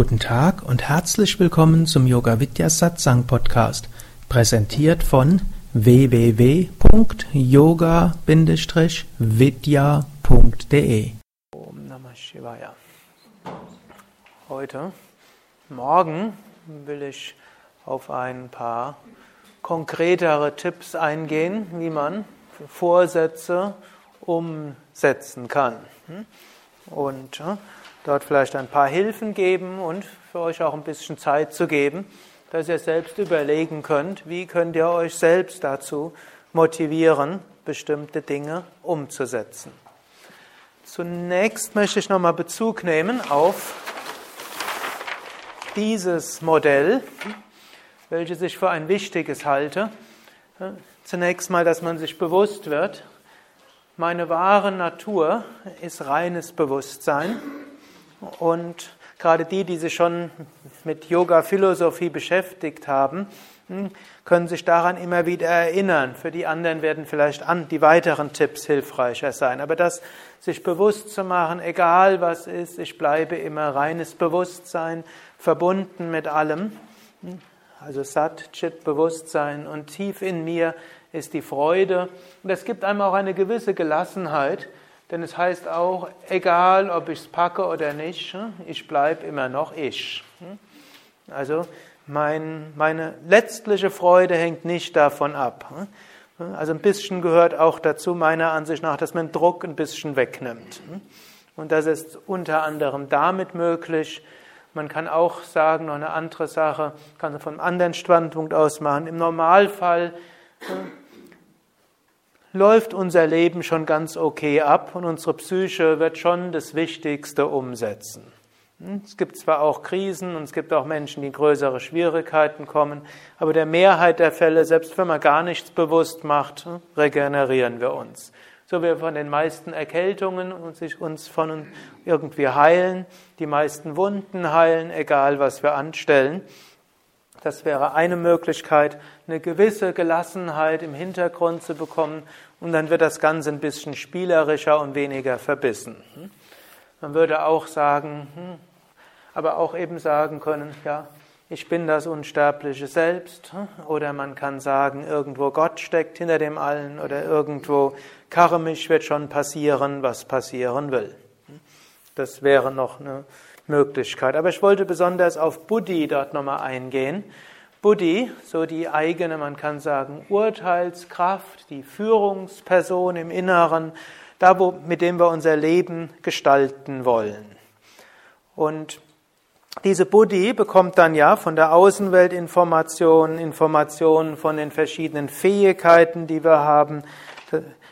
Guten Tag und herzlich willkommen zum Yoga Vidya Satsang Podcast, präsentiert von www.yoga-vidya.de. Om Namah Shivaya. Heute, morgen will ich auf ein paar konkretere Tipps eingehen, wie man Vorsätze umsetzen kann. Und dort vielleicht ein paar Hilfen geben und für euch auch ein bisschen Zeit zu geben, dass ihr selbst überlegen könnt, wie könnt ihr euch selbst dazu motivieren, bestimmte Dinge umzusetzen. Zunächst möchte ich nochmal Bezug nehmen auf dieses Modell, welches ich für ein wichtiges halte. Zunächst mal, dass man sich bewusst wird, meine wahre Natur ist reines Bewusstsein. Und gerade die, die sich schon mit Yoga-Philosophie beschäftigt haben, hm, können sich daran immer wieder erinnern. Für die anderen werden vielleicht die weiteren Tipps hilfreicher sein. Aber das sich bewusst zu machen, egal was ist, ich bleibe immer reines Bewusstsein, verbunden mit allem. Hm, also Sat, Chit, Bewusstsein und tief in mir ist die Freude. Und es gibt einem auch eine gewisse Gelassenheit, denn es heißt auch, egal ob ich es packe oder nicht, hm, ich bleibe immer noch ich. Hm. Also mein, meine letztliche Freude hängt nicht davon ab. Hm. Also ein bisschen gehört auch dazu, meiner Ansicht nach, dass man Druck ein bisschen wegnimmt. Und das ist unter anderem damit möglich. Man kann auch sagen, noch eine andere Sache, kann man von einem anderen Standpunkt aus machen. Im Normalfall läuft unser Leben schon ganz okay ab und unsere Psyche wird schon das Wichtigste umsetzen. Hm, es gibt zwar auch Krisen und es gibt auch Menschen, die größere Schwierigkeiten kommen, aber der Mehrheit der Fälle, selbst wenn man gar nichts bewusst macht, hm, regenerieren wir uns. So wir von den meisten Erkältungen und sich uns von irgendwie heilen, die meisten Wunden heilen, egal was wir anstellen. Das wäre eine Möglichkeit, eine gewisse Gelassenheit im Hintergrund zu bekommen und dann wird das Ganze ein bisschen spielerischer und weniger verbissen. Man würde auch sagen, hm, aber auch eben sagen können, ja, ich bin das unsterbliche Selbst. Oder man kann sagen, irgendwo Gott steckt hinter dem Allen oder irgendwo karmisch wird schon passieren, was passieren will. Das wäre noch eine Möglichkeit. Aber ich wollte besonders auf Buddhi dort nochmal eingehen. Buddhi, so die eigene, man kann sagen, Urteilskraft, die Führungsperson im Inneren, da, wo, mit dem wir unser Leben gestalten wollen. Und diese Buddhi bekommt dann ja von der Außenwelt Informationen, Informationen von den verschiedenen Fähigkeiten, die wir haben.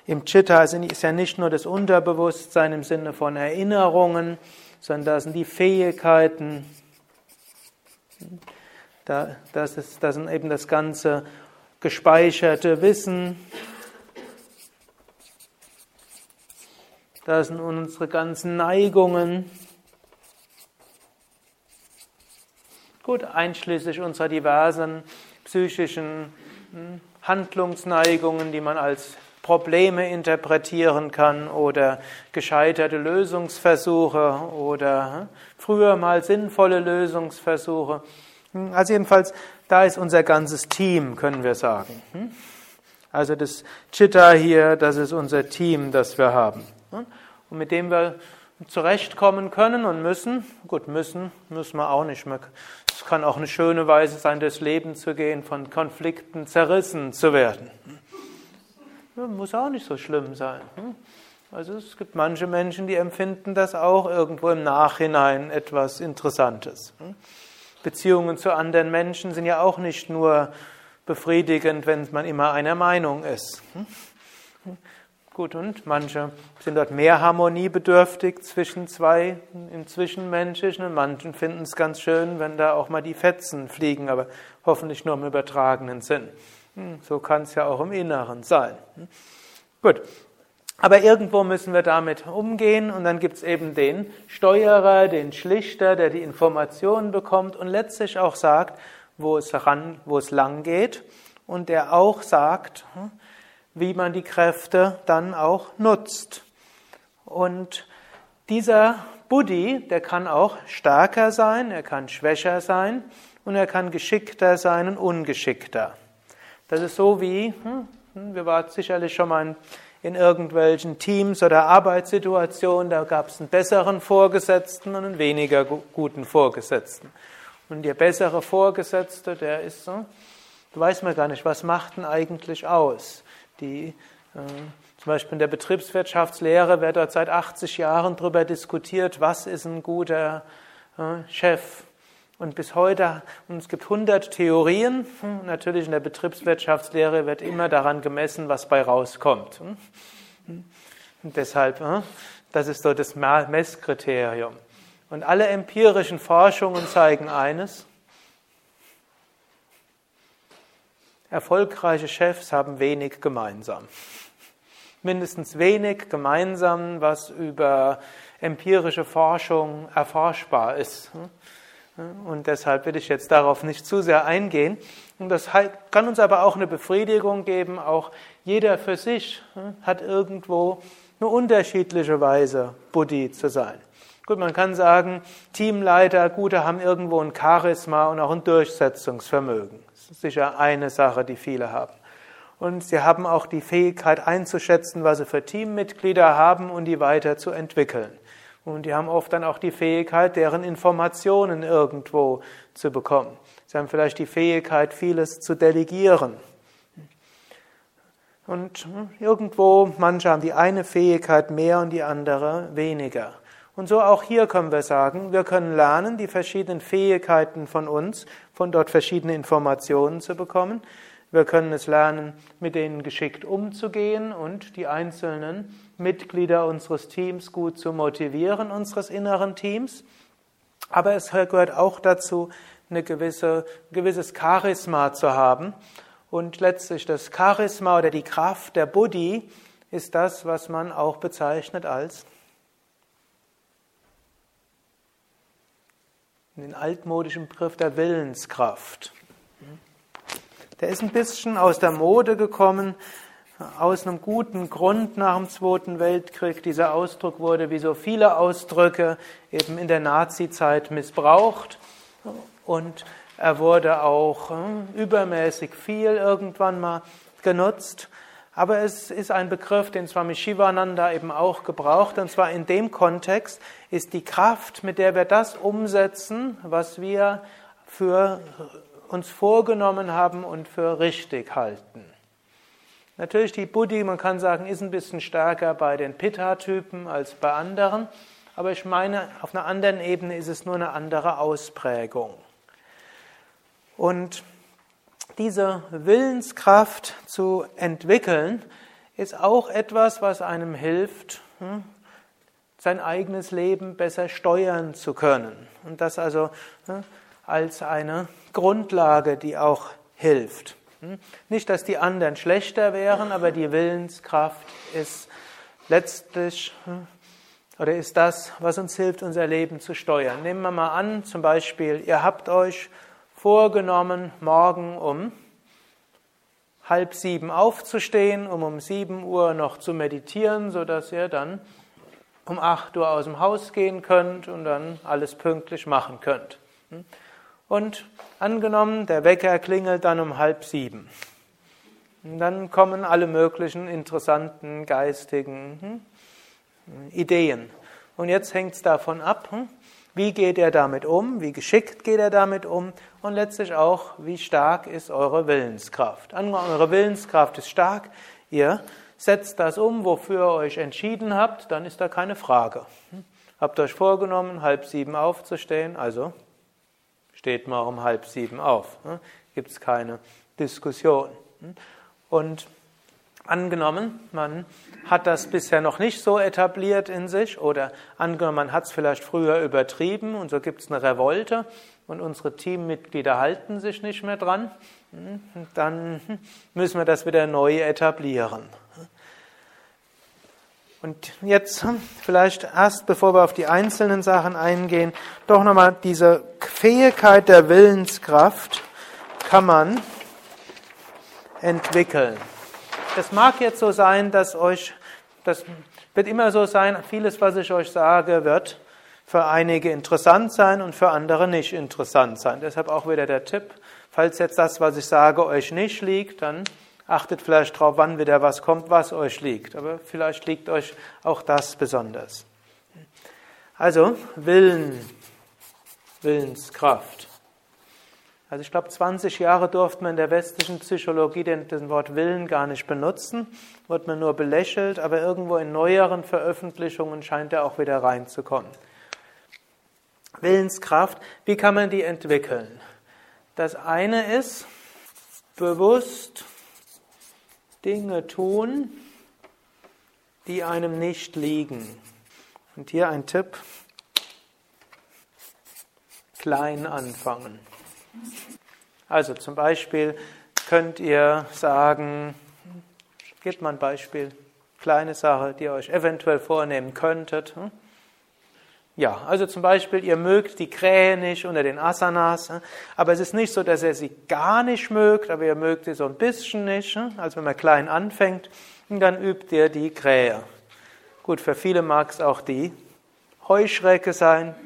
Im Chitta ist ja nicht nur das Unterbewusstsein im Sinne von Erinnerungen, sondern da sind die Fähigkeiten, da, das, ist, das ist eben das ganze gespeicherte Wissen, da sind unsere ganzen Neigungen, gut, einschließlich unserer diversen psychischen hm, Handlungsneigungen, die man als Probleme interpretieren kann oder gescheiterte Lösungsversuche oder hm, früher mal sinnvolle Lösungsversuche. Hm, also jedenfalls, da ist unser ganzes Team, können wir sagen. Hm? Also das Chitta hier, das ist unser Team, das wir haben. Und mit dem wir zurechtkommen können und müssen. Gut, müssen, müssen wir auch nicht mehr. Es kann auch eine schöne Weise sein, durchs Leben zu gehen, von Konflikten zerrissen zu werden. Muss auch nicht so schlimm sein. Hm? Also es gibt manche Menschen, die empfinden das auch irgendwo im Nachhinein etwas Interessantes. Hm? Beziehungen zu anderen Menschen sind ja auch nicht nur befriedigend, wenn man immer einer Meinung ist. Hm? Gut, und manche sind dort mehr harmoniebedürftig zwischen zwei im Zwischenmenschlichen und manchen finden es ganz schön, wenn da auch mal die Fetzen fliegen, aber hoffentlich nur im übertragenen Sinn. Hm, so kann es ja auch im Inneren sein. Hm. Gut. Aber irgendwo müssen wir damit umgehen und dann gibt es eben den Steuerer, den Schlichter, der die Informationen bekommt und letztlich auch sagt, wo es, ran, wo es lang geht und der auch sagt, hm, wie man die Kräfte dann auch nutzt. Und Dieser Buddhi, der kann auch stärker sein, er kann schwächer sein und er kann geschickter sein und ungeschickter. Das ist so wie, hm, hm, wir waren sicherlich schon mal in irgendwelchen Teams oder Arbeitssituationen, da gab es einen besseren Vorgesetzten und einen weniger guten Vorgesetzten. Und der bessere Vorgesetzte, der ist so, da weiß man gar nicht, was macht denn eigentlich aus. Die äh, zum Beispiel in der Betriebswirtschaftslehre wird dort seit 80 Jahren darüber diskutiert, was ist ein guter äh, Chef. Und bis heute, und es gibt 100 Theorien, hm, natürlich in der Betriebswirtschaftslehre wird immer daran gemessen, was bei rauskommt. Hm. Und deshalb, äh, das ist so das Messkriterium. Und alle empirischen Forschungen zeigen eines, erfolgreiche Chefs haben wenig gemeinsam mindestens wenig gemeinsam, was über empirische Forschung erforschbar ist. Und deshalb will ich jetzt darauf nicht zu sehr eingehen. Und das kann uns aber auch eine Befriedigung geben. Auch jeder für sich hat irgendwo eine unterschiedliche Weise, Buddhi zu sein. Gut, man kann sagen, Teamleiter, Gute haben irgendwo ein Charisma und auch ein Durchsetzungsvermögen. Das ist sicher eine Sache, die viele haben. Und sie haben auch die Fähigkeit einzuschätzen, was sie für Teammitglieder haben und die weiterzuentwickeln. Und die haben oft dann auch die Fähigkeit, deren Informationen irgendwo zu bekommen. Sie haben vielleicht die Fähigkeit, vieles zu delegieren. Und irgendwo, manche haben die eine Fähigkeit mehr und die andere weniger. Und so auch hier können wir sagen, wir können lernen, die verschiedenen Fähigkeiten von uns, von dort verschiedene Informationen zu bekommen. Wir können es lernen, mit denen geschickt umzugehen und die einzelnen Mitglieder unseres Teams gut zu motivieren, unseres inneren Teams. Aber es gehört auch dazu, ein gewisse, gewisses Charisma zu haben. Und letztlich das Charisma oder die Kraft der Buddhi ist das, was man auch bezeichnet als den altmodischen Begriff der Willenskraft. Der ist ein bisschen aus der Mode gekommen, aus einem guten Grund nach dem Zweiten Weltkrieg. Dieser Ausdruck wurde wie so viele Ausdrücke eben in der Nazizeit missbraucht und er wurde auch hm, übermäßig viel irgendwann mal genutzt. Aber es ist ein Begriff, den Swami Shivananda eben auch gebraucht. Und zwar in dem Kontext ist die Kraft, mit der wir das umsetzen, was wir für uns vorgenommen haben und für richtig halten. Natürlich die Buddhi, man kann sagen, ist ein bisschen stärker bei den Pitta-Typen als bei anderen, aber ich meine, auf einer anderen Ebene ist es nur eine andere Ausprägung. Und diese Willenskraft zu entwickeln, ist auch etwas, was einem hilft, hm, sein eigenes Leben besser steuern zu können. Und das also hm, als eine Grundlage, die auch hilft. Hm? Nicht, dass die anderen schlechter wären, aber die Willenskraft ist letztlich hm, oder ist das, was uns hilft, unser Leben zu steuern. Nehmen wir mal an, zum Beispiel, ihr habt euch vorgenommen, morgen um halb sieben aufzustehen, um um sieben Uhr noch zu meditieren, sodass ihr dann um acht Uhr aus dem Haus gehen könnt und dann alles pünktlich machen könnt. Und angenommen, der Wecker klingelt dann um halb sieben. Und dann kommen alle möglichen interessanten geistigen hm, Ideen. Und jetzt hängt es davon ab, hm, wie geht er damit um, wie geschickt geht er damit um und letztlich auch, wie stark ist eure Willenskraft. Angenommen, eure Willenskraft ist stark, ihr setzt das um, wofür ihr euch entschieden habt, dann ist da keine Frage. Hm. Habt euch vorgenommen, halb sieben aufzustehen, also steht man um halb sieben auf. Ne? Gibt es keine Diskussion. Und angenommen, man hat das bisher noch nicht so etabliert in sich oder angenommen, man hat es vielleicht früher übertrieben und so gibt es eine Revolte und unsere Teammitglieder halten sich nicht mehr dran, dann müssen wir das wieder neu etablieren. Und jetzt vielleicht erst, bevor wir auf die einzelnen Sachen eingehen, doch nochmal diese Fähigkeit der Willenskraft kann man entwickeln. Es mag jetzt so sein, dass euch das wird immer so sein, vieles, was ich euch sage, wird für einige interessant sein und für andere nicht interessant sein. Deshalb auch wieder der Tipp, falls jetzt das, was ich sage, euch nicht liegt, dann achtet vielleicht darauf, wann wieder was kommt, was euch liegt. Aber vielleicht liegt euch auch das besonders. Also Willen, Willenskraft. Also ich glaube, 20 Jahre durfte man in der westlichen Psychologie den, den Wort Willen gar nicht benutzen, wird man nur belächelt, aber irgendwo in neueren Veröffentlichungen scheint er auch wieder reinzukommen. Willenskraft, wie kann man die entwickeln? Das eine ist bewusst Dinge tun, die einem nicht liegen. Und hier ein Tipp, klein anfangen. Also zum Beispiel könnt ihr sagen, gebt mal ein Beispiel, kleine Sache, die ihr euch eventuell vornehmen könntet. Hm? Ja, also zum Beispiel, ihr mögt die Krähe nicht unter den Asanas, aber es ist nicht so, dass ihr sie gar nicht mögt, aber ihr mögt sie so ein bisschen nicht. Also wenn man klein anfängt, dann übt ihr die Krähe. Gut, für viele mag es auch die Heuschrecke sein.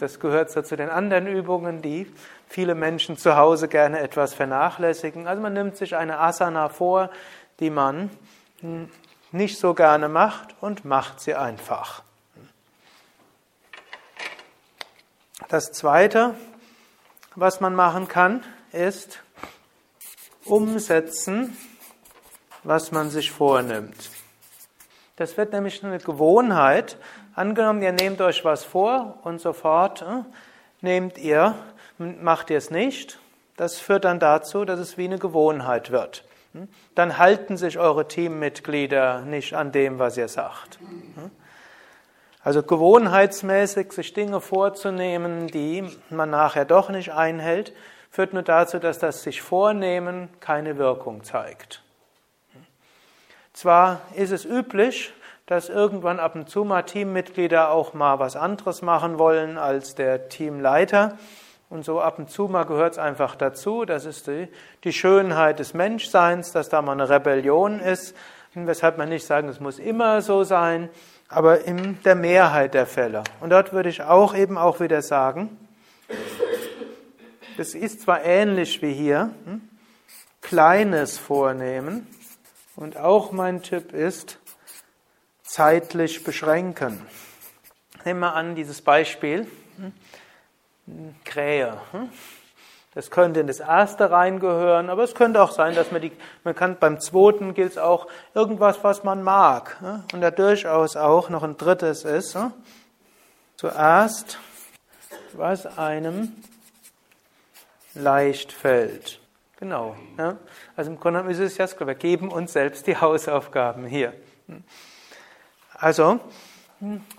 Das gehört so zu den anderen Übungen, die viele Menschen zu Hause gerne etwas vernachlässigen. Also man nimmt sich eine Asana vor, die man nicht so gerne macht und macht sie einfach. Das Zweite, was man machen kann, ist umsetzen, was man sich vornimmt. Das wird nämlich eine Gewohnheit. Angenommen, ihr nehmt euch was vor und sofort äh, nehmt ihr macht ihr es nicht, das führt dann dazu, dass es wie eine Gewohnheit wird. Hm? Dann halten sich eure Teammitglieder nicht an dem, was ihr sagt. Also gewohnheitsmäßig sich Dinge vorzunehmen, die man nachher doch nicht einhält, führt nur dazu, dass das sich vornehmen keine Wirkung zeigt. Zwar ist es üblich, dass irgendwann ab und zu mal Teammitglieder auch mal was anderes machen wollen als der Teamleiter. Und so ab und zu mal gehört es einfach dazu. Das ist die, die Schönheit des Menschseins, dass da mal eine Rebellion ist. Weshalb man nicht sagen, es muss immer so sein, aber in der Mehrheit der Fälle. Und dort würde ich auch eben auch wieder sagen, das ist zwar ähnlich wie hier, hm, Kleines vornehmen. Und auch mein Tipp ist, zeitlich beschränken. Nehmen wir an, dieses Beispiel. Hm, Krähe. Hm? Das könnte in das erste reingehören, aber es könnte auch sein, dass man die, man kann beim zweiten gilt es auch irgendwas, was man mag. Hm? Und da durchaus auch noch ein drittes ist. Hm? Zuerst, was einem leicht fällt. Genau. Also im Grunde ist es ja, wir geben uns selbst die Hausaufgaben hier. Also,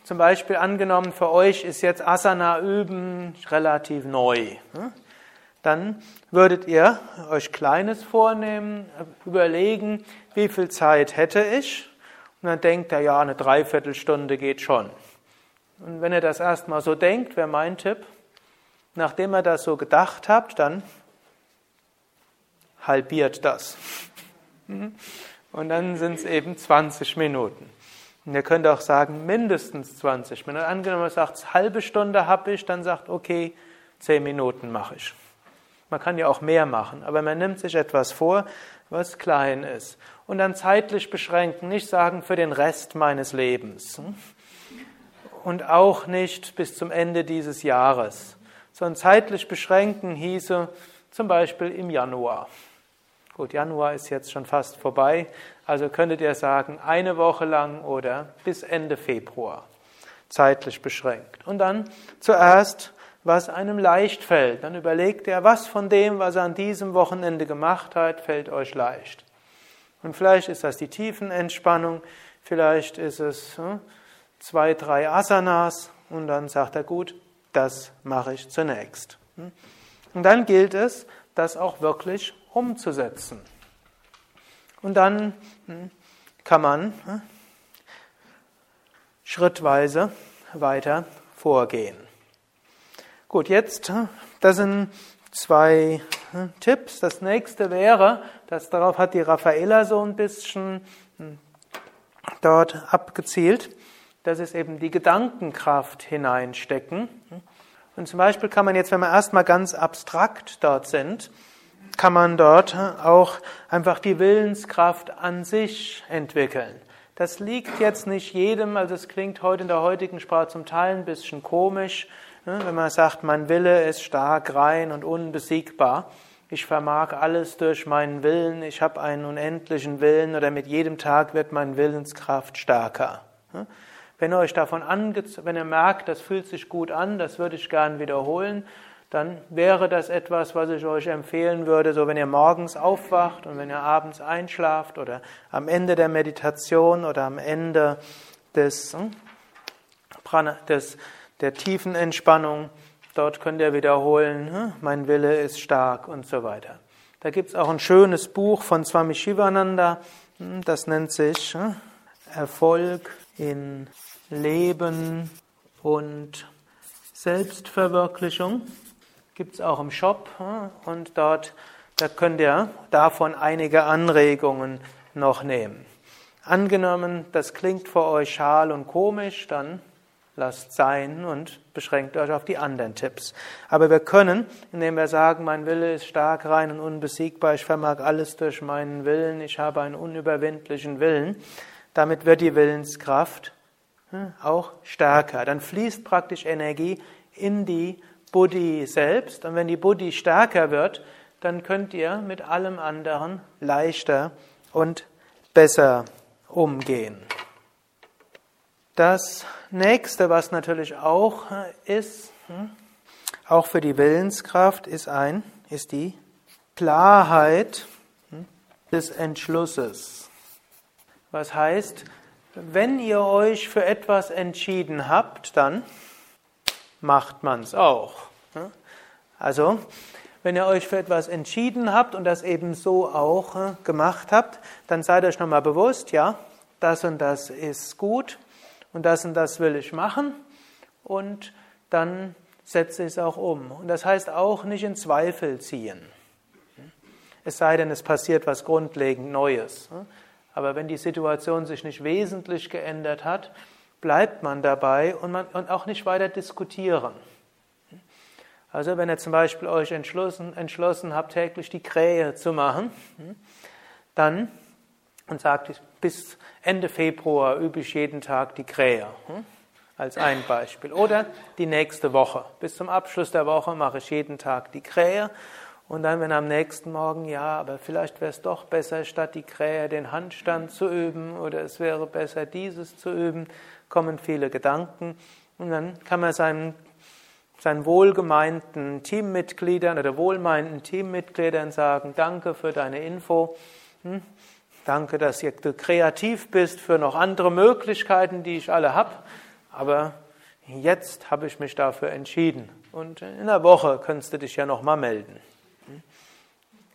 zum Beispiel angenommen, für euch ist jetzt Asana üben relativ neu. Dann würdet ihr euch Kleines vornehmen, überlegen, wie viel Zeit hätte ich? Und dann denkt ihr, ja, eine Dreiviertelstunde geht schon. Und wenn ihr das erstmal so denkt, wäre mein Tipp, nachdem ihr das so gedacht habt, dann halbiert das. Und dann sind es eben 20 Minuten. Und ihr könnt auch sagen, mindestens 20 Minuten. Angenommen, man sagt, halbe Stunde habe ich, dann sagt, okay, 10 Minuten mache ich. Man kann ja auch mehr machen, aber man nimmt sich etwas vor, was klein ist. Und dann zeitlich beschränken, nicht sagen für den Rest meines Lebens. Und auch nicht bis zum Ende dieses Jahres, sondern zeitlich beschränken hieße zum Beispiel im Januar. Gut, Januar ist jetzt schon fast vorbei, also könntet ihr sagen, eine Woche lang oder bis Ende Februar, zeitlich beschränkt. Und dann zuerst, was einem leicht fällt. Dann überlegt ihr, was von dem, was er an diesem Wochenende gemacht hat, fällt euch leicht. Und vielleicht ist das die Tiefenentspannung, vielleicht ist es hm, zwei, drei Asanas und dann sagt er, gut, das mache ich zunächst. Hm. Und dann gilt es, das auch wirklich umzusetzen. Und dann hm, kann man schrittweise weiter vorgehen. Gut, jetzt, hm, das sind zwei Tipps. Das nächste wäre, das darauf hat die Raffaella so ein bisschen dort abgezielt. Das ist eben die Gedankenkraft hineinstecken. Und zum Beispiel kann man jetzt, wenn wir erstmal ganz abstrakt dort sind, kann man dort auch einfach die Willenskraft an sich entwickeln. Das liegt jetzt nicht jedem, also es klingt heute in der heutigen Sprache zum Teil ein bisschen komisch, wenn man sagt, mein Wille ist stark, rein und unbesiegbar. Ich vermag alles durch meinen Willen, ich habe einen unendlichen Willen oder mit jedem Tag wird meine Willenskraft stärker. Ne. Wenn ihr euch davon wenn ihr merkt, das fühlt sich gut an, das würde ich gern wiederholen, dann wäre das etwas, was ich euch empfehlen würde, so wenn ihr morgens aufwacht und wenn ihr abends einschlaft oder am Ende der Meditation oder am Ende des, hm, des, der tiefen Entspannung, dort könnt ihr wiederholen, hm, mein Wille ist stark und so weiter. Da gibt es auch ein schönes Buch von Swami Shivananda, hm, das nennt sich Erfolg in Leben und Selbstverwirklichung gibt es auch im Shop und dort, da könnt ihr davon einige Anregungen noch nehmen. Angenommen, das klingt für euch schal und komisch, dann lasst sein und beschränkt euch auf die anderen Tipps. Aber wir können, indem wir sagen, mein Wille ist stark, rein und unbesiegbar, ich vermag alles durch meinen Willen, ich habe einen unüberwindlichen Willen, damit wird die Willenskraft auch stärker. Dann fließt praktisch Energie in die Buddhi selbst. Und wenn die Buddhi stärker wird, dann könnt ihr mit allem anderen leichter und besser umgehen. Das nächste, was natürlich auch ist, hm, auch für die Willenskraft, ist ein, ist die Klarheit hm, des Entschlusses. Was heißt, wenn ihr euch für etwas entschieden habt, dann macht man es auch. Also, wenn ihr euch für etwas entschieden habt und das eben so auch äh, gemacht habt, dann seid euch nochmal bewusst, ja, das und das ist gut und das und das will ich machen und dann setze ich es auch um. Und das heißt auch nicht in Zweifel ziehen. Es sei denn, es passiert was grundlegend Neues. Aber wenn die Situation sich nicht wesentlich geändert hat, bleibt man dabei und, man, und auch nicht weiter diskutieren. Also wenn ihr zum Beispiel euch entschlossen, entschlossen habt, täglich die Krähe zu machen, dann und sagt, bis Ende Februar übe ich jeden Tag die Krähe, als ein Beispiel. Oder die nächste Woche. Bis zum Abschluss der Woche mache ich jeden Tag die Krähe. Und dann, wenn am nächsten Morgen, ja, aber vielleicht wäre es doch besser, statt die Krähe den Handstand zu üben, oder es wäre besser, dieses zu üben, kommen viele Gedanken und dann kann man seinen, seinen wohlgemeinten Teammitgliedern oder wohlmeinten Teammitgliedern sagen, danke für deine Info, hm? Danke, dass du kreativ bist für noch andere Möglichkeiten, die ich alle habe, aber jetzt habe ich mich dafür entschieden und in einer Woche kannst du dich ja nochmal melden.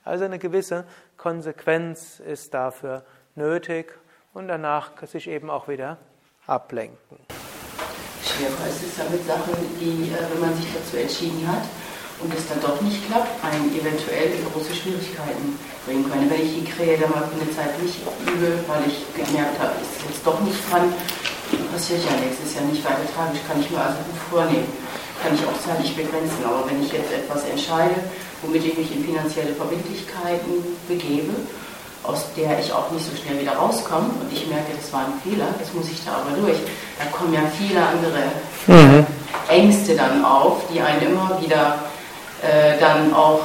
Also eine gewisse Konsequenz ist dafür nötig und danach sich eben auch wieder ablenken. Schwerer ist es damit Sachen, die, äh, wenn man sich dazu entschieden hat und es dann doch nicht klappt, einen eventuell in große Schwierigkeiten bringen können. Wenn ich die Krähe dann mal für eine Zeit nicht übe, weil ich gemerkt habe, ich es jetzt doch nicht kann, passiert ja nichts, ist ja nicht weiter tragisch, kann ich mir also gut vornehmen. Kann ich auch zeitlich begrenzen. Aber wenn ich jetzt etwas entscheide, womit ich mich in finanzielle Verbindlichkeiten begebe, aus der ich auch nicht so schnell wieder rauskomme und ich merke, das war ein Fehler, jetzt muss ich da aber durch. Da kommen ja viele andere mhm. Ängste dann auf, die einen immer wieder äh, dann auch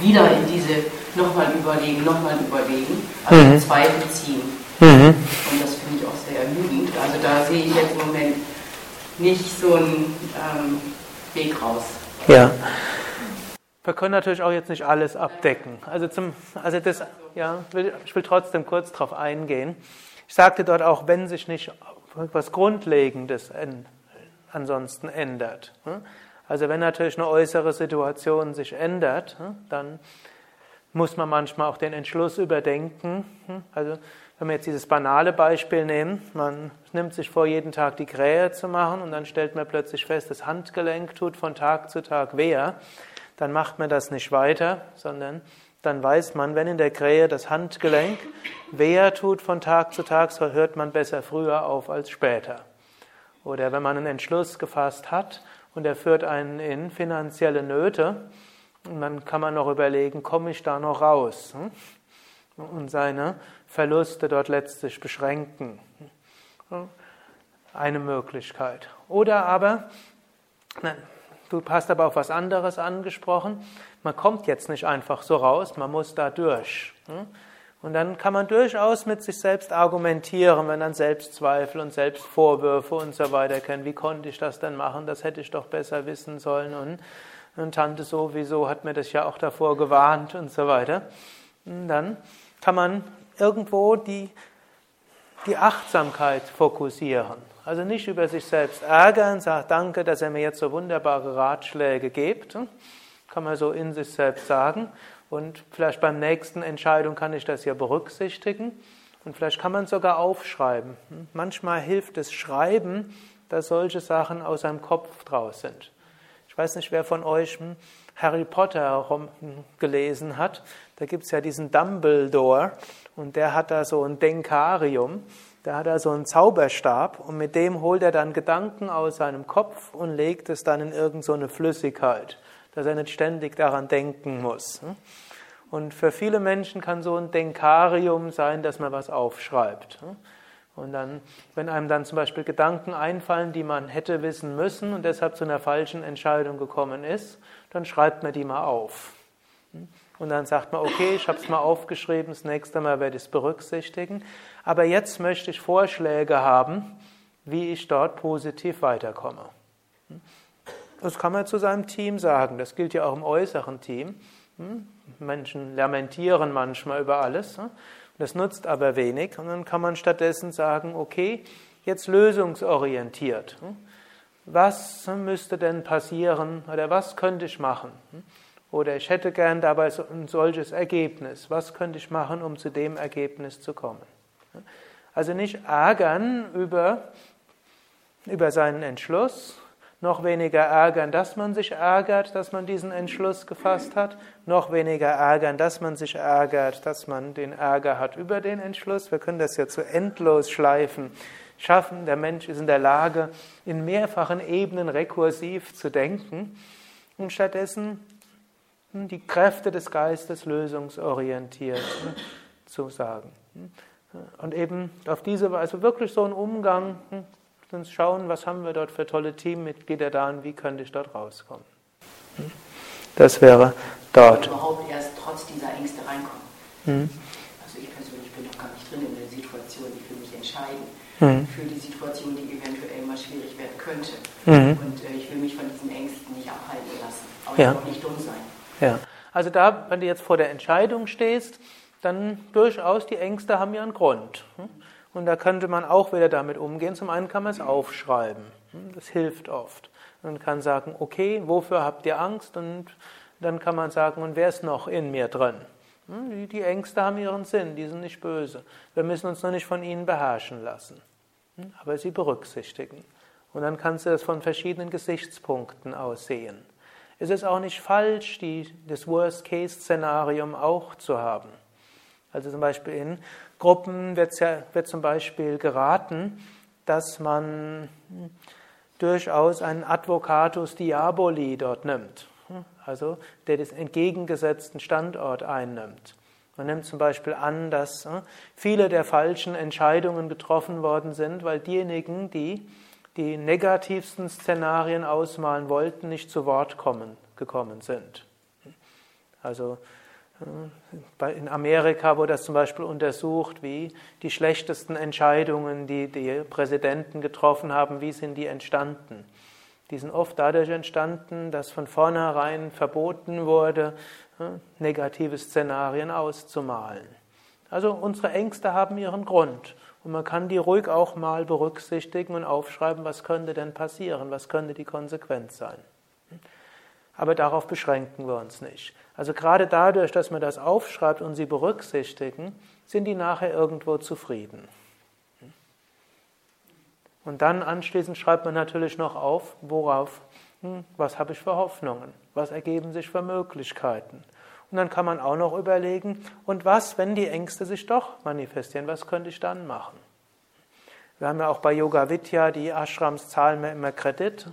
wieder in diese nochmal überlegen, nochmal überlegen, also mhm. Zweifel ziehen. Mhm. Und das finde ich auch sehr ermüdend. Also da sehe ich jetzt im Moment nicht so einen ähm, Weg raus. Ja. Wir können natürlich auch jetzt nicht alles abdecken. Also, zum, also das, ja, ich will trotzdem kurz darauf eingehen. Ich sagte dort auch, wenn sich nicht etwas Grundlegendes ansonsten ändert. Also wenn natürlich eine äußere Situation sich ändert, ne, dann muss man manchmal auch den Entschluss überdenken. Ne? Also wenn wir jetzt dieses banale Beispiel nehmen, man nimmt sich vor, jeden Tag die Krähe zu machen und dann stellt man plötzlich fest, das Handgelenk tut von Tag zu Tag weh dann macht man das nicht weiter, sondern dann weiß man, wenn in der Krähe das Handgelenk weher tut von Tag zu Tag, so hört man besser früher auf als später. Oder wenn man einen Entschluss gefasst hat und er führt einen in finanzielle Nöte, dann kann man noch überlegen, komme ich da noch raus? Hm? Und seine Verluste dort letztlich beschränken. Eine Möglichkeit. Oder aber, du hast aber auf was anderes angesprochen, man kommt jetzt nicht einfach so raus, man muss da durch. Und dann kann man durchaus mit sich selbst argumentieren, wenn dann Selbstzweifel und Selbstvorwürfe und so weiter kennen. Wie konnte ich das denn machen? Das hätte ich doch besser wissen sollen. Und, und Tante sowieso hat mir das ja auch davor gewarnt und so weiter. Und dann kann man irgendwo die, die Achtsamkeit fokussieren. Also nicht über sich selbst ärgern, sagt danke, dass er mir jetzt so wunderbare Ratschläge gibt. Kann man so in sich selbst sagen. Und vielleicht beim nächsten Entscheidung kann ich das ja berücksichtigen. Und vielleicht kann man sogar aufschreiben. Manchmal hilft es Schreiben, dass solche Sachen aus seinem Kopf draus sind. Ich weiß nicht, wer von euch Harry Potter gelesen hat. Da gibt es ja diesen Dumbledore und der hat da so ein Denkarium. Da hat er so einen Zauberstab und mit dem holt er dann Gedanken aus seinem Kopf und legt es dann in irgendeine so Flüssigkeit dass er nicht ständig daran denken muss. Und für viele Menschen kann so ein Denkarium sein, dass man was aufschreibt. Und dann, wenn einem dann zum Beispiel Gedanken einfallen, die man hätte wissen müssen und deshalb zu einer falschen Entscheidung gekommen ist, dann schreibt man die mal auf. Und dann sagt man, okay, ich habe es mal aufgeschrieben, das nächste Mal werde ich es berücksichtigen. Aber jetzt möchte ich Vorschläge haben, wie ich dort positiv weiterkomme. Das kann man zu seinem Team sagen. Das gilt ja auch im äußeren Team. Hm? Menschen lamentieren manchmal über alles. Hm? Das nutzt aber wenig. Und dann kann man stattdessen sagen, okay, jetzt lösungsorientiert. Hm? Was müsste denn passieren oder was könnte ich machen? Oder ich hätte gern dabei ein solches Ergebnis. Was könnte ich machen, um zu dem Ergebnis zu kommen? Also nicht ärgern über, über seinen Entschluss, noch weniger ärgern, dass man sich ärgert, dass man diesen Entschluss gefasst hat, noch weniger ärgern, dass man sich ärgert, dass man den Ärger hat über den Entschluss. Wir können das ja zu endlos schleifen. Schaffen, der Mensch ist in der Lage, in mehrfachen Ebenen rekursiv zu denken und stattdessen die Kräfte des Geistes lösungsorientiert zu sagen. Und eben auf diese Weise wirklich so ein Umgang uns schauen, was haben wir dort für tolle Teammitglieder da und wie könnte ich dort rauskommen. Hm? Das wäre dort. überhaupt erst trotz dieser Ängste reinkommen. Mhm. Also ich persönlich bin noch gar nicht drin in der Situation, ich will mich entscheiden mhm. für die Situation, die eventuell mal schwierig werden könnte. Mhm. Und äh, ich will mich von diesen Ängsten nicht abhalten lassen, aber ja. auch nicht dumm sein. Ja. Also da, wenn du jetzt vor der Entscheidung stehst, dann durchaus die Ängste haben ihren Grund. Hm? Und da könnte man auch wieder damit umgehen. Zum einen kann man es aufschreiben. Hm, das hilft oft. Man kann sagen, okay, wofür habt ihr Angst? Und dann kann man sagen, und wer ist noch in mir drin? Hm, die Ängste haben ihren Sinn, die sind nicht böse. Wir müssen uns noch nicht von ihnen beherrschen lassen. Hm, aber sie berücksichtigen. Und dann kannst du das von verschiedenen Gesichtspunkten aus sehen. Es ist auch nicht falsch, die, das Worst-Case-Szenarium auch zu haben. Also zum Beispiel in Gruppen wird, ja, wird zum Beispiel geraten, dass man durchaus einen Advocatus Diaboli dort nimmt, also der den entgegengesetzten Standort einnimmt. Man nimmt zum Beispiel an, dass äh, viele der falschen Entscheidungen getroffen worden sind, weil diejenigen, die die negativsten Szenarien ausmalen wollten, nicht zu Wort kommen, gekommen sind. Also in Amerika wurde das zum Beispiel untersucht, wie die schlechtesten Entscheidungen, die die Präsidenten getroffen haben, wie sind die entstanden. Die sind oft dadurch entstanden, dass von vornherein verboten wurde, negative Szenarien auszumalen. Also unsere Ängste haben ihren Grund und man kann die ruhig auch mal berücksichtigen und aufschreiben, was könnte denn passieren, was könnte die Konsequenz sein. Aber darauf beschränken wir uns nicht. Also gerade dadurch, dass man das aufschreibt und sie berücksichtigen, sind die nachher irgendwo zufrieden. Und dann anschließend schreibt man natürlich noch auf, worauf, hm, was habe ich für Hoffnungen, was ergeben sich für Möglichkeiten. Und dann kann man auch noch überlegen, und was, wenn die Ängste sich doch manifestieren, was könnte ich dann machen? Wir haben ja auch bei Yoga Vidya, die Ashrams zahlen mir immer Kredit.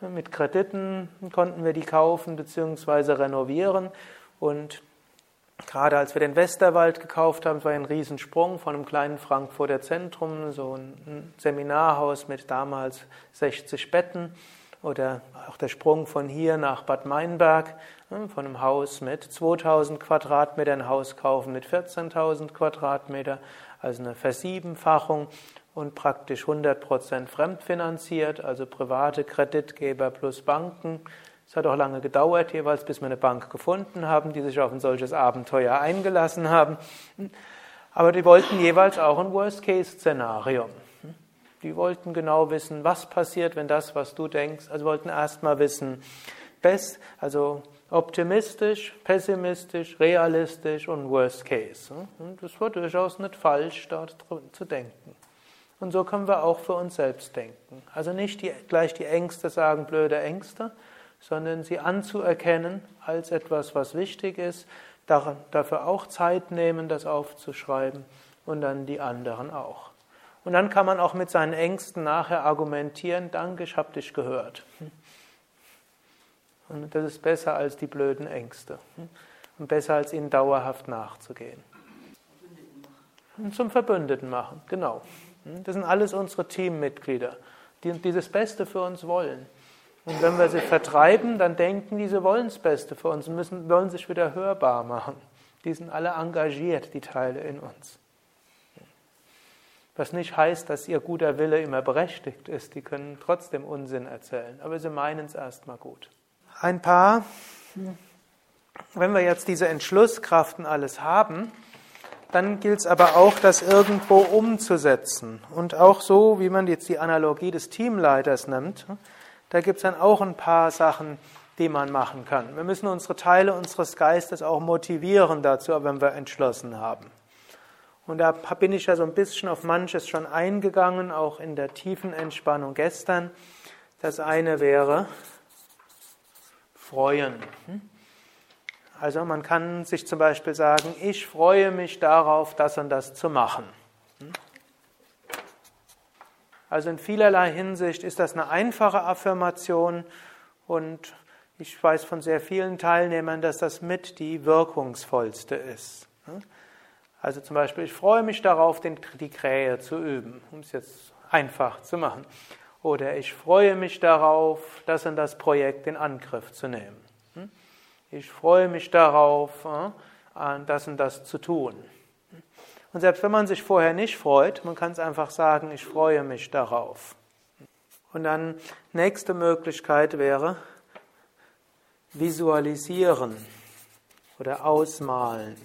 Mit Krediten konnten wir die kaufen bzw. renovieren. Und gerade als wir den Westerwald gekauft haben, war ein Riesensprung von einem kleinen Frankfurter Zentrum, so ein Seminarhaus mit damals 60 Betten. Oder auch der Sprung von hier nach Bad Meinberg, von einem Haus mit 2000 Quadratmetern, ein Haus kaufen mit 14.000 Quadratmeter, also eine Versiebenfachung und praktisch 100% fremdfinanziert, also private Kreditgeber plus Banken. Es hat auch lange gedauert, jeweils, bis wir eine Bank gefunden haben, die sich auf ein solches Abenteuer eingelassen haben. Aber die wollten jeweils auch ein Worst-Case-Szenario. Die wollten genau wissen, was passiert, wenn das, was du denkst, also wollten erstmal wissen, best, also optimistisch, pessimistisch, realistisch und Worst Case. Und das war durchaus nicht falsch, dort zu denken. Und so können wir auch für uns selbst denken. Also nicht die, gleich die Ängste sagen, blöde Ängste, sondern sie anzuerkennen als etwas, was wichtig ist, dafür auch Zeit nehmen, das aufzuschreiben und dann die anderen auch. Und dann kann man auch mit seinen Ängsten nachher argumentieren, danke, ich habe dich gehört. Und das ist besser als die blöden Ängste und besser als ihnen dauerhaft nachzugehen. Und zum Verbündeten machen, genau. Hm? Das sind alles unsere Teammitglieder, die dieses Beste für uns wollen. Und wenn wir sie vertreiben, dann denken die, sie wollen das Beste für uns und müssen, wollen sich wieder hörbar machen. Die sind alle engagiert, die Teile in uns. Was nicht heißt, dass ihr guter Wille immer berechtigt ist. Die können trotzdem Unsinn erzählen, aber sie meinen es erstmal gut. Ein paar, wenn wir jetzt diese Entschlusskraften alles haben, dann gilt es aber auch, das irgendwo umzusetzen. Und auch so, wie man jetzt die Analogie des Teamleiters nimmt, da gibt es dann auch ein paar Sachen, die man machen kann. Wir müssen unsere Teile unseres Geistes auch motivieren dazu, wenn wir entschlossen haben. Und da bin ich ja so ein bisschen auf manches schon eingegangen, auch in der tiefen Entspannung gestern. Das eine wäre freuen. Also man kann sich zum Beispiel sagen, ich freue mich darauf, das und das zu machen. Also in vielerlei Hinsicht ist das eine einfache Affirmation und ich weiß von sehr vielen Teilnehmern, dass das mit die wirkungsvollste ist. Also zum Beispiel, ich freue mich darauf, die Krähe zu üben, um es jetzt einfach zu machen. Oder ich freue mich darauf, das und das Projekt in Angriff zu nehmen. Ich freue mich darauf, äh, das und das zu tun. Und selbst wenn man sich vorher nicht freut, man kann es einfach sagen, ich freue mich darauf. Und dann nächste Möglichkeit wäre visualisieren oder ausmalen.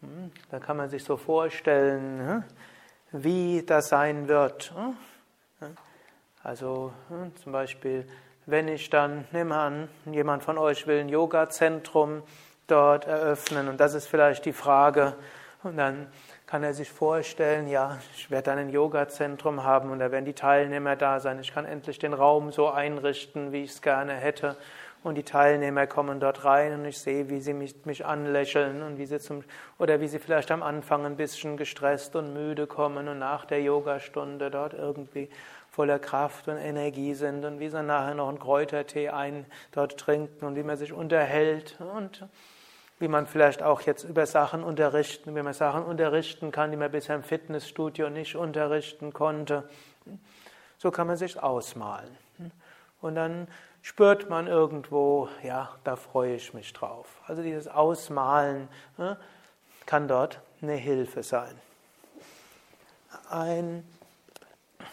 Hm, da kann man sich so vorstellen, hm, wie das sein wird. Hm, also zum Beispiel wenn ich dann, nimm an, jemand von euch will ein Yoga-Zentrum dort eröffnen und das ist vielleicht die Frage und dann kann er sich vorstellen, ja, ich werde dann ein Yoga-Zentrum haben und da werden die Teilnehmer da sein. Ich kann endlich den Raum so einrichten, wie ich es gerne hätte. Und die Teilnehmer kommen dort rein und ich sehe, wie sie mich, mich anlächeln und wie sie zum, oder wie sie vielleicht am Anfang ein bisschen gestresst und müde kommen und nach der Yogastunde dort irgendwie voller Kraft und Energie sind und wie sie nachher noch einen Kräutertee ein dort trinken und wie man sich unterhält und wie man vielleicht auch jetzt über Sachen unterrichten, wie man Sachen unterrichten kann, die man bisher im Fitnessstudio nicht unterrichten konnte. So kann man sich ausmalen. Und dann spürt man irgendwo, ja, da freue ich mich drauf. Also dieses Ausmalen ne, kann dort eine Hilfe sein. Ein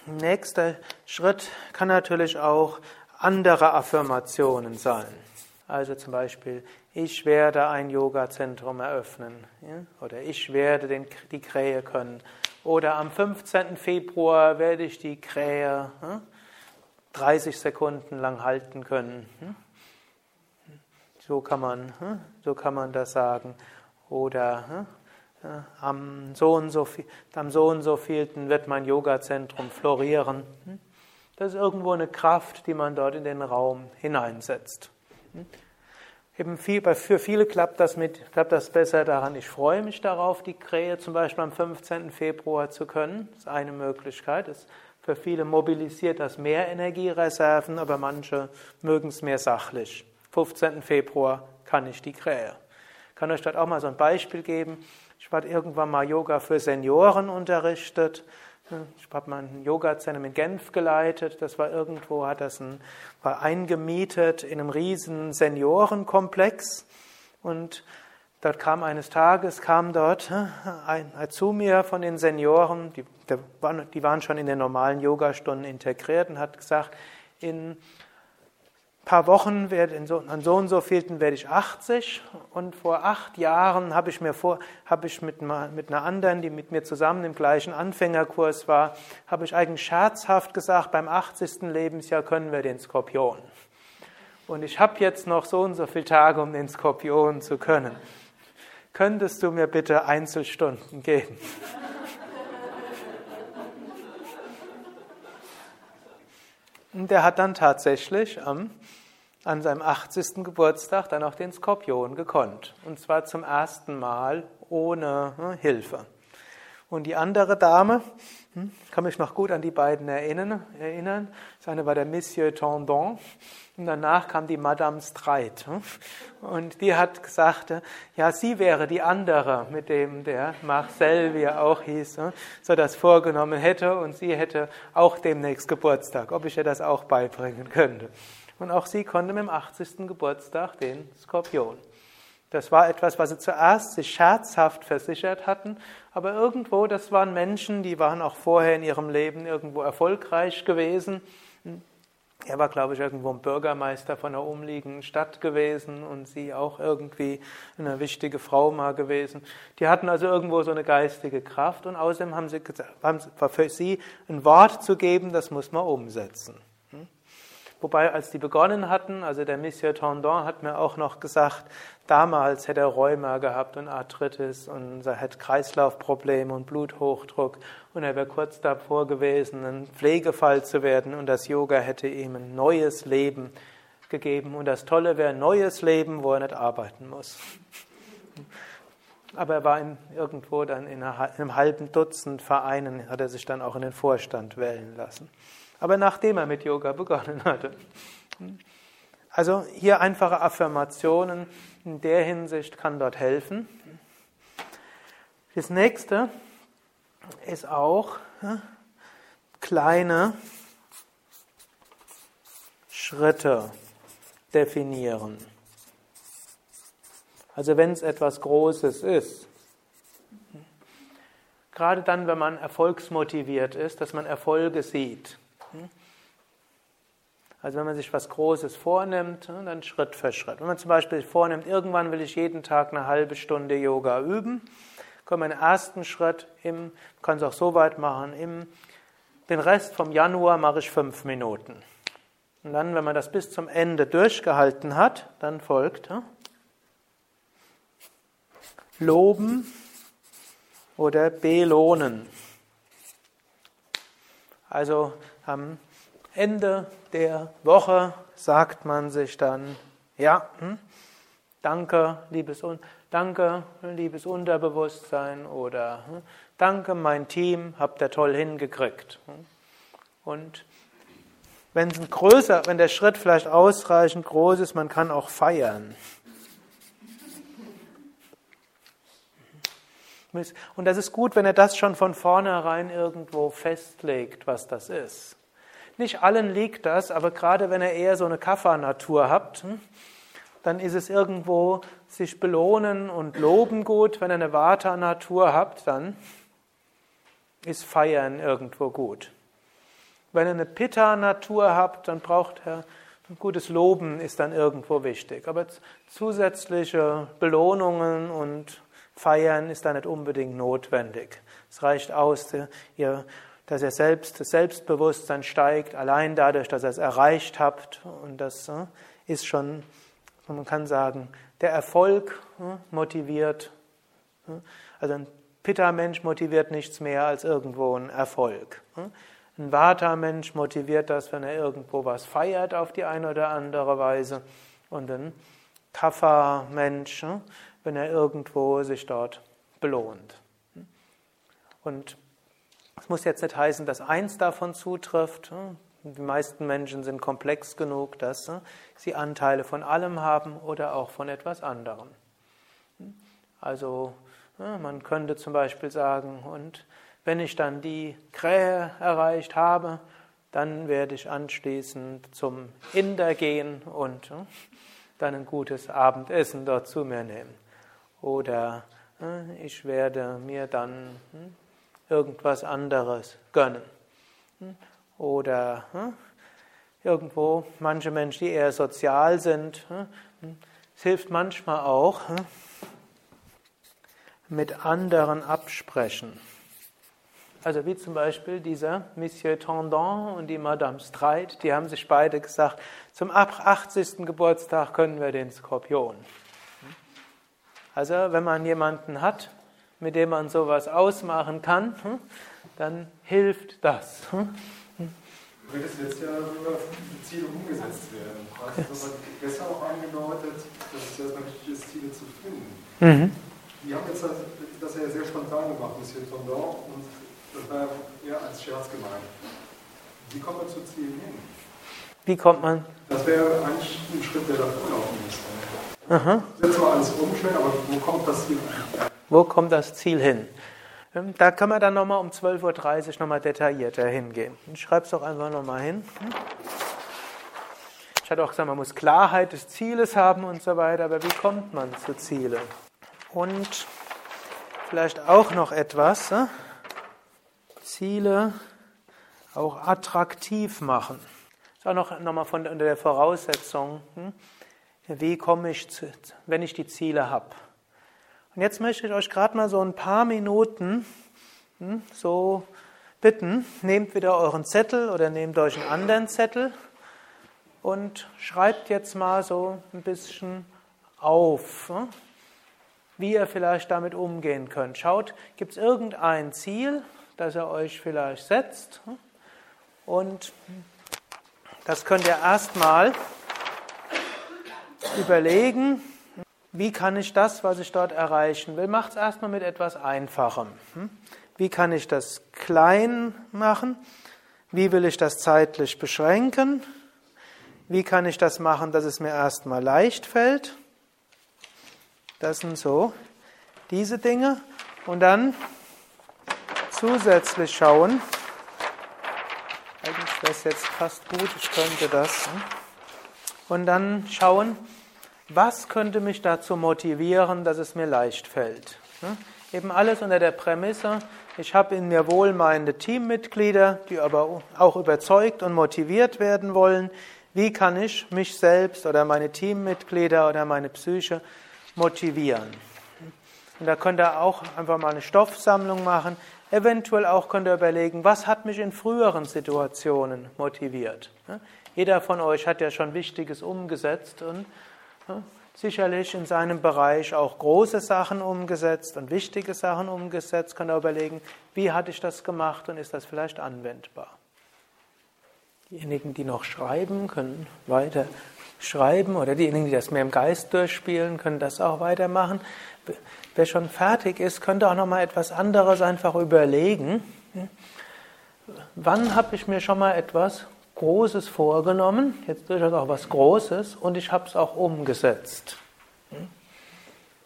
Nächster Schritt kann natürlich auch andere Affirmationen sein. Also zum Beispiel, ich werde ein Yoga-Zentrum eröffnen oder ich werde den, die Krähe können. Oder am 15. Februar werde ich die Krähe ja, 30 Sekunden lang halten können. So kann man, so kann man das sagen. Oder hm? am so und so, am so und so vielten wird mein Yoga-Zentrum florieren. Hm? Das ist irgendwo eine Kraft, die man dort in den Raum hineinsetzt. Hm? Eben viel, für viele klappt das, mit, klappt das besser daran. Ich freue mich darauf, die Krähe zum Beispiel am 15. Februar zu können. Das ist eine Möglichkeit. Das für viele mobilisiert das mehr Energiereserven, aber manche mögen es mehr sachlich. 15. Februar kann ich die Krähe. Ich kann euch dort auch mal so ein Beispiel geben. Ich habe irgendwann mal Yoga für Senioren unterrichtet. Ich habe mal ein Yoga-Zentrum in Genf geleitet. Das war irgendwo, hat das ein, war eingemietet in einem riesen Seniorenkomplex. Und dort kam eines Tages, kam dort ein, ein zu mir von den Senioren, die, die waren schon in den normalen Yogastunden integriert und hat gesagt, in paar Wochen, an so und so vielten werde ich 80 und vor acht Jahren habe ich mir vor, habe ich mit, mit einer anderen, die mit mir zusammen im gleichen Anfängerkurs war, habe ich eigentlich scherzhaft gesagt, beim 80. Lebensjahr können wir den Skorpion. Und ich habe jetzt noch so und so viele Tage, um den Skorpion zu können. Könntest du mir bitte Einzelstunden geben? Und der hat dann tatsächlich am an seinem 80. Geburtstag dann auch den Skorpion gekonnt. Und zwar zum ersten Mal ohne hm, Hilfe. Und die andere Dame, hm, kann mich noch gut an die beiden erinnern. erinnern. Das eine war der Monsieur Tendon und danach kam die Madame Streit. Hm. Und die hat gesagt, ja, sie wäre die andere, mit dem der Marcel, wie er auch hieß, so das vorgenommen hätte und sie hätte auch demnächst Geburtstag, ob ich ihr das auch beibringen könnte. Und auch sie konnte mit dem 80. Geburtstag den Skorpion. Das war etwas, was sie zuerst sich scherzhaft versichert hatten, aber irgendwo, das waren Menschen, die waren auch vorher in ihrem Leben irgendwo erfolgreich gewesen. Er war, glaube ich, irgendwo ein Bürgermeister von einer umliegenden Stadt gewesen und sie auch irgendwie eine wichtige Frau mal gewesen. Die hatten also irgendwo so eine geistige Kraft und außerdem haben sie gesagt, war für sie ein Wort zu geben, das muss man umsetzen. Wobei, als die begonnen hatten, also der Monsieur Tendon hat mir auch noch gesagt, damals hätte er Rheuma gehabt und Arthritis und er hätte Kreislaufprobleme und Bluthochdruck und er wäre kurz davor gewesen, ein Pflegefall zu werden und das Yoga hätte ihm ein neues Leben gegeben. Und das Tolle wäre ein neues Leben, wo er nicht arbeiten muss. Aber er war irgendwo dann in einem halben Dutzend Vereinen, hat er sich dann auch in den Vorstand wählen lassen aber nachdem er mit Yoga begonnen hatte. Also hier einfache Affirmationen in der Hinsicht kann dort helfen. Das nächste ist auch kleine Schritte definieren. Also wenn es etwas Großes ist. Gerade dann, wenn man erfolgsmotiviert ist, dass man Erfolge sieht. Also wenn man sich was Großes vornimmt, ne, dann Schritt für Schritt. Wenn man zum Beispiel vornimmt, irgendwann will ich jeden Tag eine halbe Stunde Yoga üben, kommt man im ersten Schritt, im, kann es auch so weit machen, im, den Rest vom Januar mache ich fünf Minuten. Und dann, wenn man das bis zum Ende durchgehalten hat, dann folgt ja, Loben oder Belohnen. Also am Ende der Woche sagt man sich dann, ja, hm, danke, liebes, danke, liebes Unterbewusstsein oder hm, danke, mein Team, habt ihr toll hingekriegt. Hm. Und wenn es größer, wenn der Schritt vielleicht ausreichend groß ist, man kann auch feiern. Und das ist gut, wenn er das schon von vornherein irgendwo festlegt, was das ist. Nicht allen liegt das, aber gerade wenn ihr eher so eine Kaffernatur habt, hm, dann ist es irgendwo sich belohnen und loben gut. Wenn ihr eine Vata-Natur habt, dann ist Feiern irgendwo gut. Wenn ihr eine Pitta-Natur habt, dann braucht ihr ein gutes Loben ist dann irgendwo wichtig. Aber zusätzliche Belohnungen und Feiern ist da nicht unbedingt notwendig. Es reicht aus, ihr dass er selbst, das Selbstbewusstsein steigt, allein dadurch, dass er es erreicht habt. Und das äh, ist schon, man kann sagen, der Erfolg äh, motiviert. Äh, also ein Pitta-Mensch motiviert nichts mehr als irgendwo ein Erfolg. Ein Vata-Mensch motiviert das, wenn er irgendwo was feiert auf die eine oder andere Weise. Und ein Kaffermensch, hm, wenn er irgendwo sich dort belohnt. Und es muss jetzt nicht heißen, dass eins davon zutrifft. Die meisten Menschen sind komplex genug, dass sie Anteile von allem haben oder auch von etwas anderem. Also man könnte zum Beispiel sagen, und wenn ich dann die Krähe erreicht habe, dann werde ich anschließend zum Inder gehen und dann ein gutes Abendessen dort zu mir nehmen. Oder ich werde mir dann hm, irgendwas anderes gönnen. Hm, oder irgendwo manche Menschen, die eher sozial sind, hm, es hilft manchmal auch mit anderen absprechen. Also wie zum Beispiel dieser Monsieur Tendant und die Madame Streit, die haben sich beide gesagt, zum 80. Geburtstag können wir den Skorpion. Also wenn man jemanden hat, mit dem man sowas ausmachen kann, dann hilft das. Wenn es jetzt ja die Ziele umgesetzt werden, hast du besser auch angedeutet, dass es ja wichtig ist, Ziele zu finden. Mhm. Die haben jetzt das, das ja sehr spontan gemacht, Monsieur Tondor, und das war ja als Scherz gemeint. Wie kommt man zu Zielen hin? Wie kommt man? Das wäre eigentlich ein Schritt, der davor laufen müsste. Aha. Setzen wir alles um schnell, aber wo kommt das Ziel hin? Wo kommt das Ziel hin? Ähm, da kann man dann nochmal um 12.30 Uhr nochmal detaillierter hingehen. Ich schreibe es doch einfach nochmal hin. Ich hatte auch gesagt, man muss Klarheit des Zieles haben und so weiter, aber wie kommt man zu Zielen? Und vielleicht auch noch etwas, äh? Ziele auch attraktiv machen. Das ist auch noch, noch mal von unter der Voraussetzung, hm? wie komme ich, zu, wenn ich die Ziele habe. Und jetzt möchte ich euch gerade mal so ein paar Minuten hm, so bitten, nehmt wieder euren Zettel oder nehmt euch einen anderen Zettel und schreibt jetzt mal so ein bisschen auf. Hm? wie ihr vielleicht damit umgehen könnt. Schaut, gibt es irgendein Ziel, das ihr euch vielleicht setzt? Und das könnt ihr erstmal überlegen, wie kann ich das, was ich dort erreichen will, macht es erstmal mit etwas Einfachem. Wie kann ich das klein machen? Wie will ich das zeitlich beschränken? Wie kann ich das machen, dass es mir erstmal leicht fällt? Das sind so diese Dinge. Und dann zusätzlich schauen, eigentlich wäre es jetzt fast gut, ich könnte das. Und dann schauen, was könnte mich dazu motivieren, dass es mir leicht fällt. Eben alles unter der Prämisse, ich habe in mir wohlmeinende Teammitglieder, die aber auch überzeugt und motiviert werden wollen. Wie kann ich mich selbst oder meine Teammitglieder oder meine Psyche motivieren. Und da könnt ihr auch einfach mal eine Stoffsammlung machen. Eventuell auch könnt ihr überlegen, was hat mich in früheren Situationen motiviert. Jeder von euch hat ja schon Wichtiges umgesetzt und sicherlich in seinem Bereich auch große Sachen umgesetzt und wichtige Sachen umgesetzt. Könnt ihr überlegen, wie hatte ich das gemacht und ist das vielleicht anwendbar. Diejenigen, die noch schreiben, können weiter schreiben oder diejenigen, die das mehr im Geist durchspielen, können das auch weitermachen. Wer schon fertig ist, könnte auch noch mal etwas anderes einfach überlegen. Wann habe ich mir schon mal etwas Großes vorgenommen, jetzt durchaus auch was Großes, und ich habe es auch umgesetzt?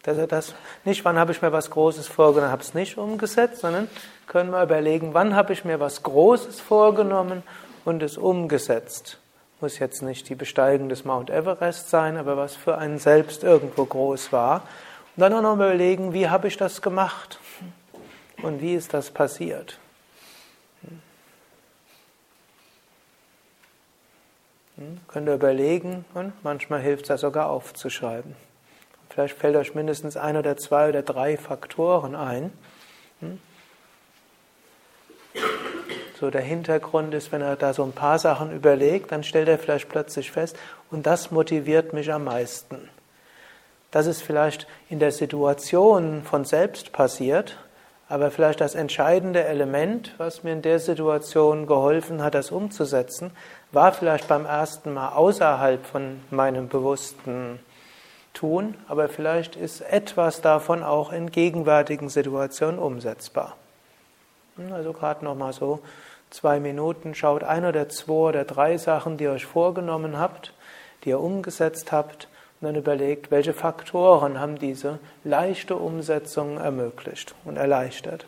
Dass er das nicht, wann habe ich mir was Großes vorgenommen, habe es nicht umgesetzt, sondern können wir überlegen, wann habe ich mir was Großes vorgenommen und es umgesetzt. Muss jetzt nicht die Besteigung des Mount Everest sein, aber was für einen selbst irgendwo groß war. Und dann auch noch überlegen, wie habe ich das gemacht? Und wie ist das passiert? Könnt ihr überlegen und manchmal hilft es ja sogar aufzuschreiben. Vielleicht fällt euch mindestens ein oder zwei oder drei Faktoren ein. Hm? So der Hintergrund ist, wenn er da so ein paar Sachen überlegt, dann stellt er vielleicht plötzlich fest, und das motiviert mich am meisten. Das ist vielleicht in der Situation von selbst passiert, aber vielleicht das entscheidende Element, was mir in der Situation geholfen hat, das umzusetzen, war vielleicht beim ersten Mal außerhalb von meinem bewussten tun, aber vielleicht ist etwas davon auch in gegenwärtigen Situationen umsetzbar. Hm, also gerade nochmal so zwei Minuten, schaut ein oder zwei oder drei Sachen, die ihr euch vorgenommen habt, die ihr umgesetzt habt und dann überlegt, welche Faktoren haben diese leichte Umsetzung ermöglicht und erleichtert.